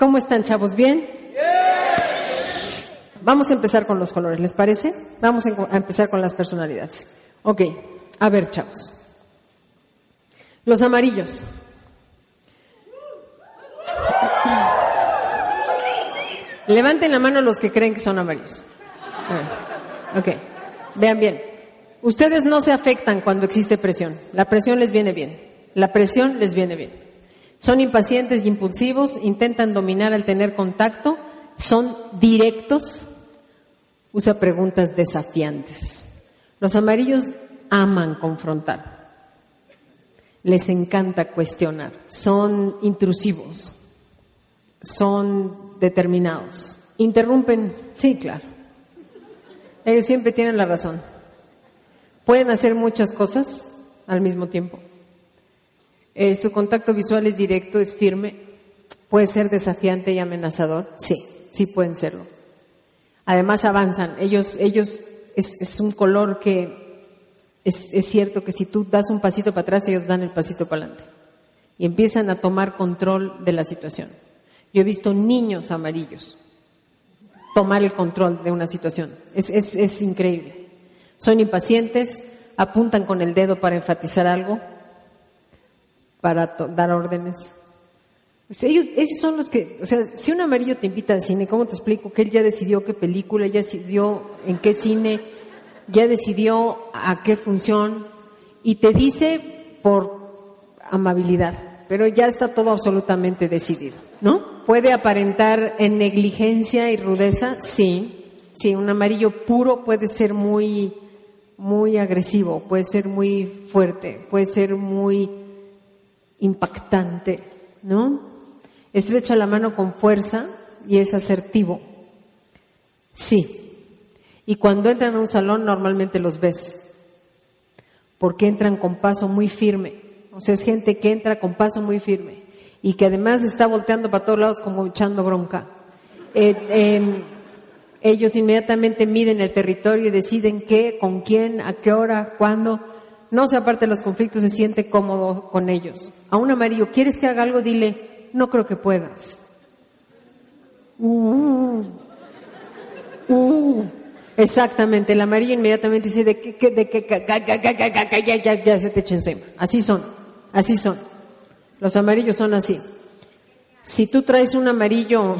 ¿Cómo están, chavos? ¿Bien? Vamos a empezar con los colores, ¿les parece? Vamos a empezar con las personalidades. Ok, a ver, chavos. Los amarillos. Levanten la mano los que creen que son amarillos. Ok, vean bien. Ustedes no se afectan cuando existe presión. La presión les viene bien. La presión les viene bien. Son impacientes y impulsivos, intentan dominar al tener contacto, son directos, usa preguntas desafiantes. Los amarillos aman confrontar. Les encanta cuestionar. Son intrusivos. Son determinados. Interrumpen. Sí, claro. Ellos siempre tienen la razón. Pueden hacer muchas cosas al mismo tiempo. Eh, su contacto visual es directo, es firme. Puede ser desafiante y amenazador. Sí, sí pueden serlo. Además avanzan. Ellos, ellos es, un color que es, es, cierto que si tú das un pasito para atrás, ellos dan el pasito para adelante. Y empiezan a tomar control de la situación. Yo he visto niños amarillos tomar el control de una situación. Es, es, es increíble. Son impacientes, apuntan con el dedo para enfatizar algo, para dar órdenes. ellos, ellos son los que, o sea, si un amarillo te invita al cine, ¿cómo te explico? Que él ya decidió qué película, ya decidió en qué cine, ya decidió a qué función y te dice por amabilidad, pero ya está todo absolutamente decidido, ¿no? ¿Puede aparentar en negligencia y rudeza? Sí. Sí, un amarillo puro puede ser muy, muy agresivo, puede ser muy fuerte, puede ser muy impactante, ¿no? Estrecha la mano con fuerza y es asertivo. Sí. Y cuando entran a un salón normalmente los ves, porque entran con paso muy firme. O sea, es gente que entra con paso muy firme y que además está volteando para todos lados como echando bronca. Eh, em, ellos inmediatamente miden el territorio y deciden qué, con quién, a qué hora, cuándo no se aparte de los conflictos, se siente cómodo con ellos. A un amarillo, ¿quieres que haga algo? Dile, no creo que puedas. Uh, uh, exactamente, el amarillo inmediatamente dice, de que, de que, ya, ya se te echa encima. Así son, así son. Los amarillos son así. Si tú traes un amarillo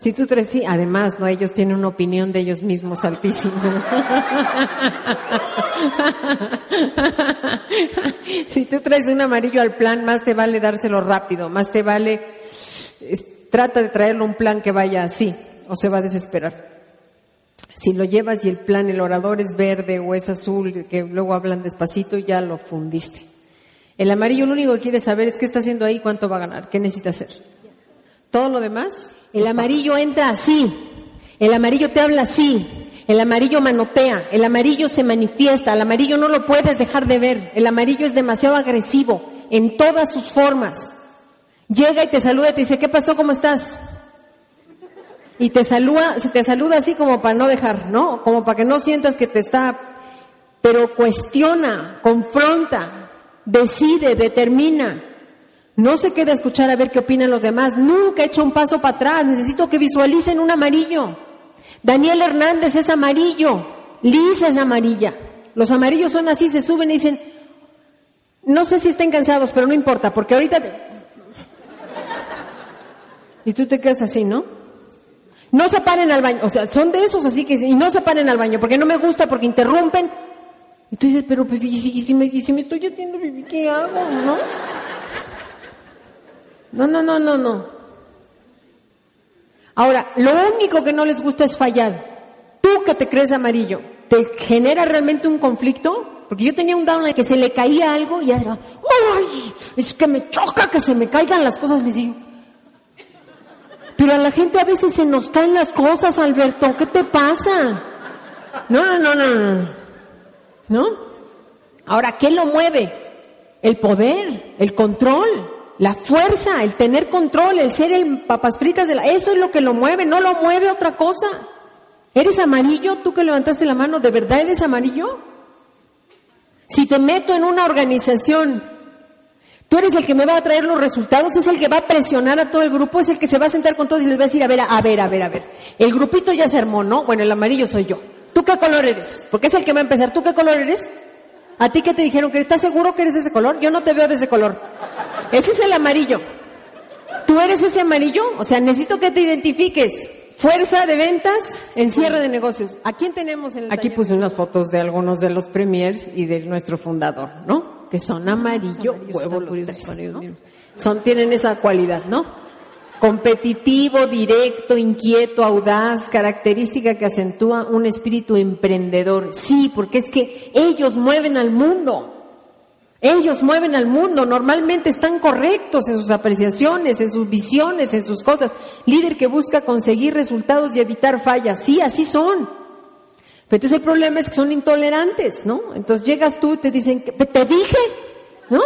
si tú traes, sí, además, ¿no? Ellos tienen una opinión de ellos mismos altísima. si tú traes un amarillo al plan, más te vale dárselo rápido, más te vale, trata de traerle un plan que vaya así, o se va a desesperar. Si lo llevas y el plan, el orador es verde o es azul, que luego hablan despacito, ya lo fundiste. El amarillo lo único que quiere saber es qué está haciendo ahí, cuánto va a ganar, qué necesita hacer. Todo lo demás el amarillo entra así, el amarillo te habla así, el amarillo manotea, el amarillo se manifiesta, el amarillo no lo puedes dejar de ver, el amarillo es demasiado agresivo en todas sus formas. Llega y te saluda y te dice, ¿qué pasó? ¿Cómo estás? Y te saluda, te saluda así como para no dejar, ¿no? Como para que no sientas que te está, pero cuestiona, confronta, decide, determina. No se queda a escuchar a ver qué opinan los demás. Nunca echa un paso para atrás. Necesito que visualicen un amarillo. Daniel Hernández es amarillo. Lisa es amarilla. Los amarillos son así, se suben y dicen, no sé si estén cansados, pero no importa, porque ahorita... Y tú te quedas así, ¿no? No se paren al baño, o sea, son de esos así que... Y no se paren al baño, porque no me gusta, porque interrumpen. Y tú dices, pero pues, ¿y si, me, y si me estoy haciendo qué hago, no? No, no, no, no, no. Ahora, lo único que no les gusta es fallar. Tú que te crees amarillo, ¿te genera realmente un conflicto? Porque yo tenía un down en que se le caía algo y era, ¡ay! Es que me choca que se me caigan las cosas. Pero a la gente a veces se nos caen las cosas, Alberto. ¿Qué te pasa? No, no, no, no, no. ¿No? Ahora, ¿qué lo mueve? El poder, el control. La fuerza, el tener control, el ser el papas fritas de la... Eso es lo que lo mueve, no lo mueve otra cosa. ¿Eres amarillo? Tú que levantaste la mano, ¿de verdad eres amarillo? Si te meto en una organización, Tú eres el que me va a traer los resultados, es el que va a presionar a todo el grupo, es el que se va a sentar con todos y les va a decir, a ver, a ver, a ver, a ver. El grupito ya se armó, ¿no? Bueno, el amarillo soy yo. ¿Tú qué color eres? Porque es el que va a empezar. ¿Tú qué color eres? ¿A ti qué te dijeron? que ¿Estás seguro que eres ese color? Yo no te veo de ese color. Ese es el amarillo. ¿Tú eres ese amarillo? O sea, necesito que te identifiques. Fuerza de ventas en cierre de negocios. ¿A quién tenemos en el Aquí puse unas fotos de algunos de los premiers y de nuestro fundador, ¿no? Que son amarillo, huevo los tres, Son, tienen esa cualidad, ¿no? Competitivo, directo, inquieto, audaz, característica que acentúa un espíritu emprendedor. Sí, porque es que ellos mueven al mundo. Ellos mueven al mundo, normalmente están correctos en sus apreciaciones, en sus visiones, en sus cosas. Líder que busca conseguir resultados y evitar fallas. Sí, así son. Pero entonces el problema es que son intolerantes, ¿no? Entonces llegas tú y te dicen, te dije, ¿no?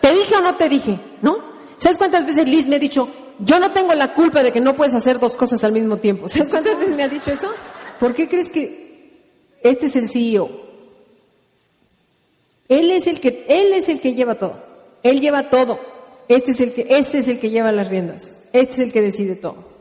¿Te dije o no te dije? ¿No? ¿Sabes cuántas veces Liz me ha dicho, yo no tengo la culpa de que no puedes hacer dos cosas al mismo tiempo? ¿Sabes cuántas veces me ha dicho eso? ¿Por qué crees que este es el CEO? Él es el que, él es el que lleva todo. Él lleva todo. Este es el que, este es el que lleva las riendas. Este es el que decide todo.